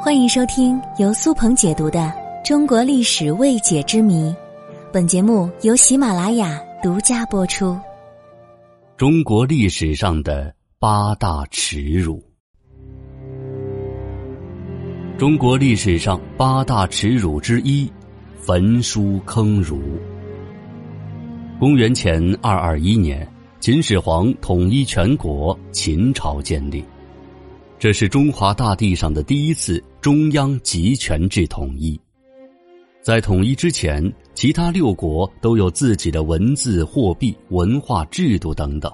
欢迎收听由苏鹏解读的《中国历史未解之谜》，本节目由喜马拉雅独家播出。中国历史上的八大耻辱。中国历史上八大耻辱之一，焚书坑儒。公元前二二一年，秦始皇统一全国，秦朝建立。这是中华大地上的第一次中央集权制统一。在统一之前，其他六国都有自己的文字、货币、文化、制度等等。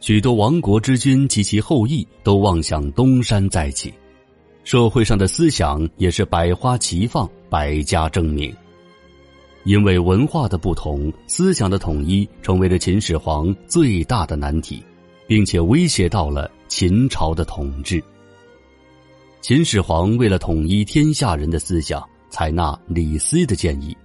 许多亡国之君及其后裔都妄想东山再起，社会上的思想也是百花齐放、百家争鸣。因为文化的不同，思想的统一成为了秦始皇最大的难题，并且威胁到了。秦朝的统治。秦始皇为了统一天下人的思想，采纳李斯的建议，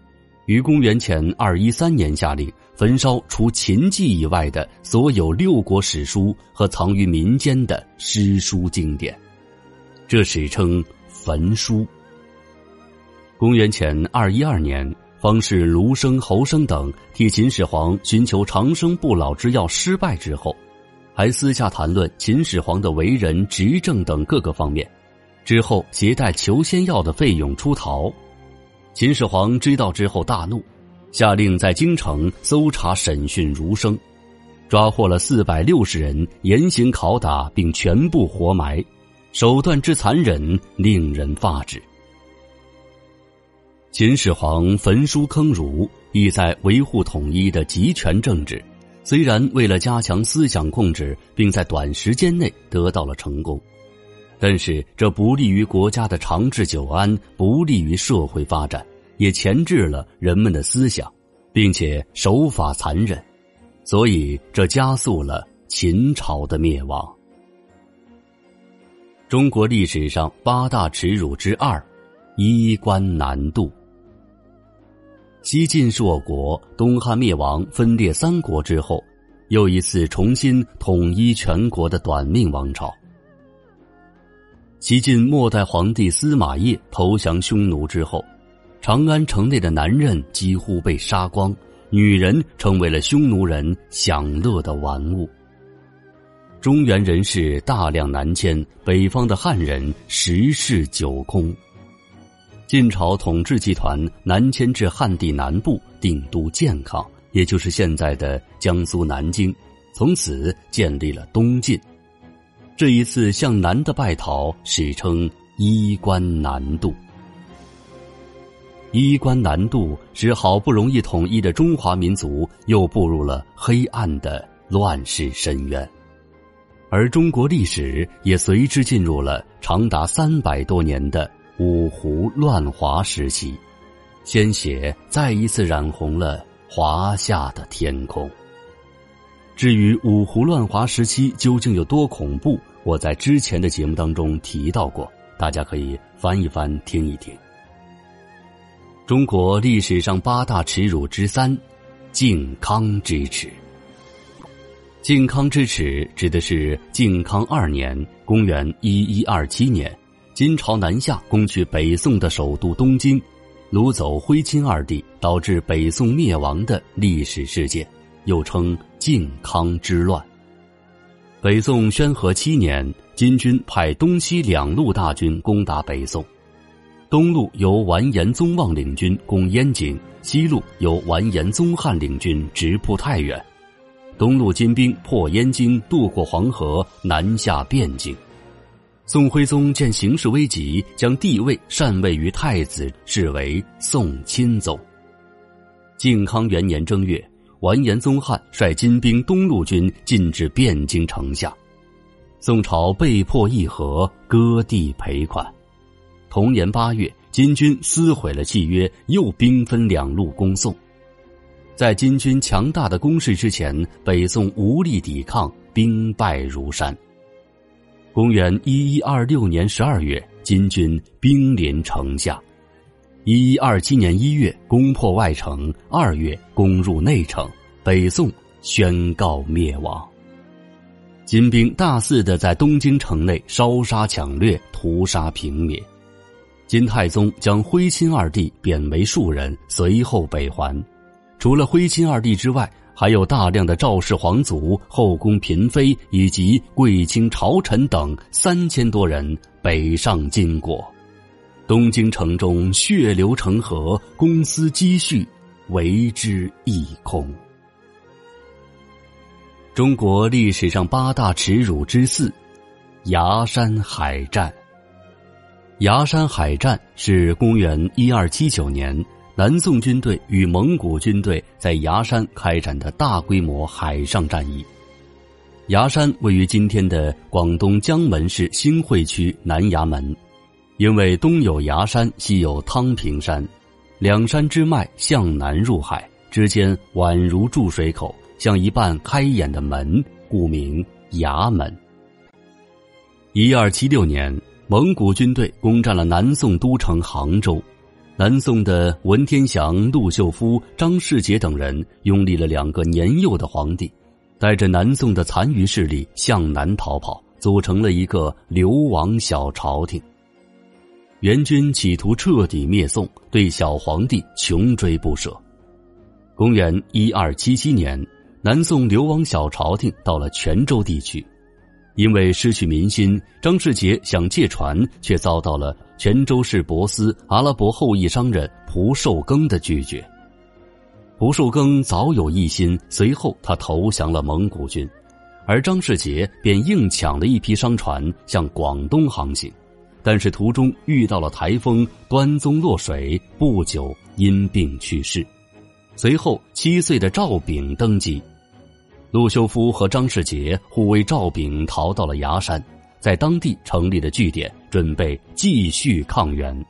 于公元前二一三年下令焚烧除《秦记》以外的所有六国史书和藏于民间的诗书经典，这史称焚书。公元前二一二年，方士卢生、侯生等替秦始皇寻求长生不老之药失败之后。还私下谈论秦始皇的为人、执政等各个方面，之后携带求仙药的费用出逃。秦始皇知道之后大怒，下令在京城搜查审讯儒生，抓获了四百六十人，严刑拷打，并全部活埋，手段之残忍令人发指。秦始皇焚书坑儒，意在维护统一的集权政治。虽然为了加强思想控制，并在短时间内得到了成功，但是这不利于国家的长治久安，不利于社会发展，也钳制了人们的思想，并且手法残忍，所以这加速了秦朝的灭亡。中国历史上八大耻辱之二，衣冠南渡。西晋是我国东汉灭亡、分裂三国之后，又一次重新统一全国的短命王朝。西晋末代皇帝司马懿投降匈奴之后，长安城内的男人几乎被杀光，女人成为了匈奴人享乐的玩物。中原人士大量南迁，北方的汉人十室九空。晋朝统治集团南迁至汉地南部，定都建康，也就是现在的江苏南京，从此建立了东晋。这一次向南的败逃，史称“衣冠南渡”。衣冠南渡使好不容易统一的中华民族又步入了黑暗的乱世深渊，而中国历史也随之进入了长达三百多年的。五胡乱华时期，鲜血再一次染红了华夏的天空。至于五胡乱华时期究竟有多恐怖，我在之前的节目当中提到过，大家可以翻一翻听一听。中国历史上八大耻辱之三，靖康之耻。靖康之耻指的是靖康二年（公元一一二七年）。金朝南下攻取北宋的首都东京，掳走徽钦二帝，导致北宋灭亡的历史事件，又称靖康之乱。北宋宣和七年，金军派东西两路大军攻打北宋，东路由完颜宗望领军攻燕京，西路由完颜宗翰领军直扑太原。东路金兵破燕京，渡过黄河，南下汴京。宋徽宗见形势危急，将帝位禅位于太子，视为宋钦宗。靖康元年正月，完颜宗翰率金兵东路军进至汴京城下，宋朝被迫议和，割地赔款。同年八月，金军撕毁了契约，又兵分两路攻宋。在金军强大的攻势之前，北宋无力抵抗，兵败如山。公元一一二六年十二月，金军兵临城下；一一二七年一月攻破外城，二月攻入内城，北宋宣告灭亡。金兵大肆的在东京城内烧杀抢掠、屠杀平灭。金太宗将徽钦二帝贬为庶人，随后北还。除了徽钦二帝之外，还有大量的赵氏皇族、后宫嫔妃以及贵卿朝臣等三千多人北上金国。东京城中血流成河，公私积蓄为之一空。中国历史上八大耻辱之四，崖山海战。崖山海战是公元一二七九年南宋军队与蒙古军队在崖山开展的大规模海上战役。崖山位于今天的广东江门市新会区南崖门，因为东有崖山，西有汤平山，两山之脉向南入海，之间宛如注水口。像一半开眼的门，故名衙门。一二七六年，蒙古军队攻占了南宋都城杭州，南宋的文天祥、陆秀夫、张世杰等人拥立了两个年幼的皇帝，带着南宋的残余势力向南逃跑，组成了一个流亡小朝廷。元军企图彻底灭宋，对小皇帝穷追不舍。公元一二七七年。南宋流亡小朝廷到了泉州地区，因为失去民心，张世杰想借船，却遭到了泉州市博斯阿拉伯后裔商人蒲寿庚的拒绝。蒲寿庚早有异心，随后他投降了蒙古军，而张世杰便硬抢了一批商船向广东航行，但是途中遇到了台风，端宗落水，不久因病去世。随后，七岁的赵炳登基。陆秀夫和张世杰护卫赵炳逃到了崖山，在当地成立了据点，准备继续抗元。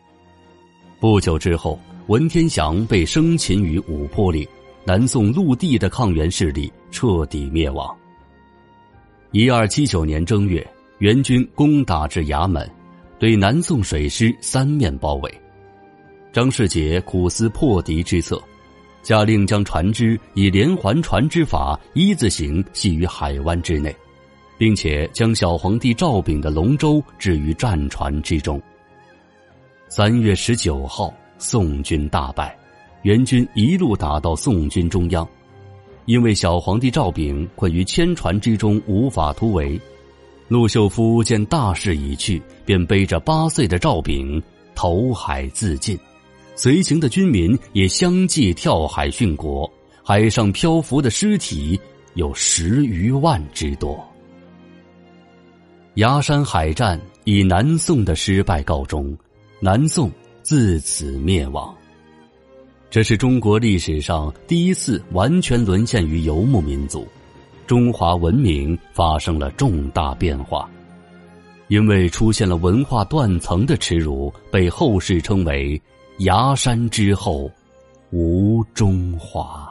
不久之后，文天祥被生擒于五坡岭，南宋陆地的抗元势力彻底灭亡。一二七九年正月，元军攻打至衙门，对南宋水师三面包围。张世杰苦思破敌之策。下令将船只以连环船之法一字形系于海湾之内，并且将小皇帝赵昺的龙舟置于战船之中。三月十九号，宋军大败，元军一路打到宋军中央，因为小皇帝赵昺困于千船之中无法突围，陆秀夫见大势已去，便背着八岁的赵昺投海自尽。随行的军民也相继跳海殉国，海上漂浮的尸体有十余万之多。崖山海战以南宋的失败告终，南宋自此灭亡。这是中国历史上第一次完全沦陷于游牧民族，中华文明发生了重大变化，因为出现了文化断层的耻辱，被后世称为。崖山之后，无中华。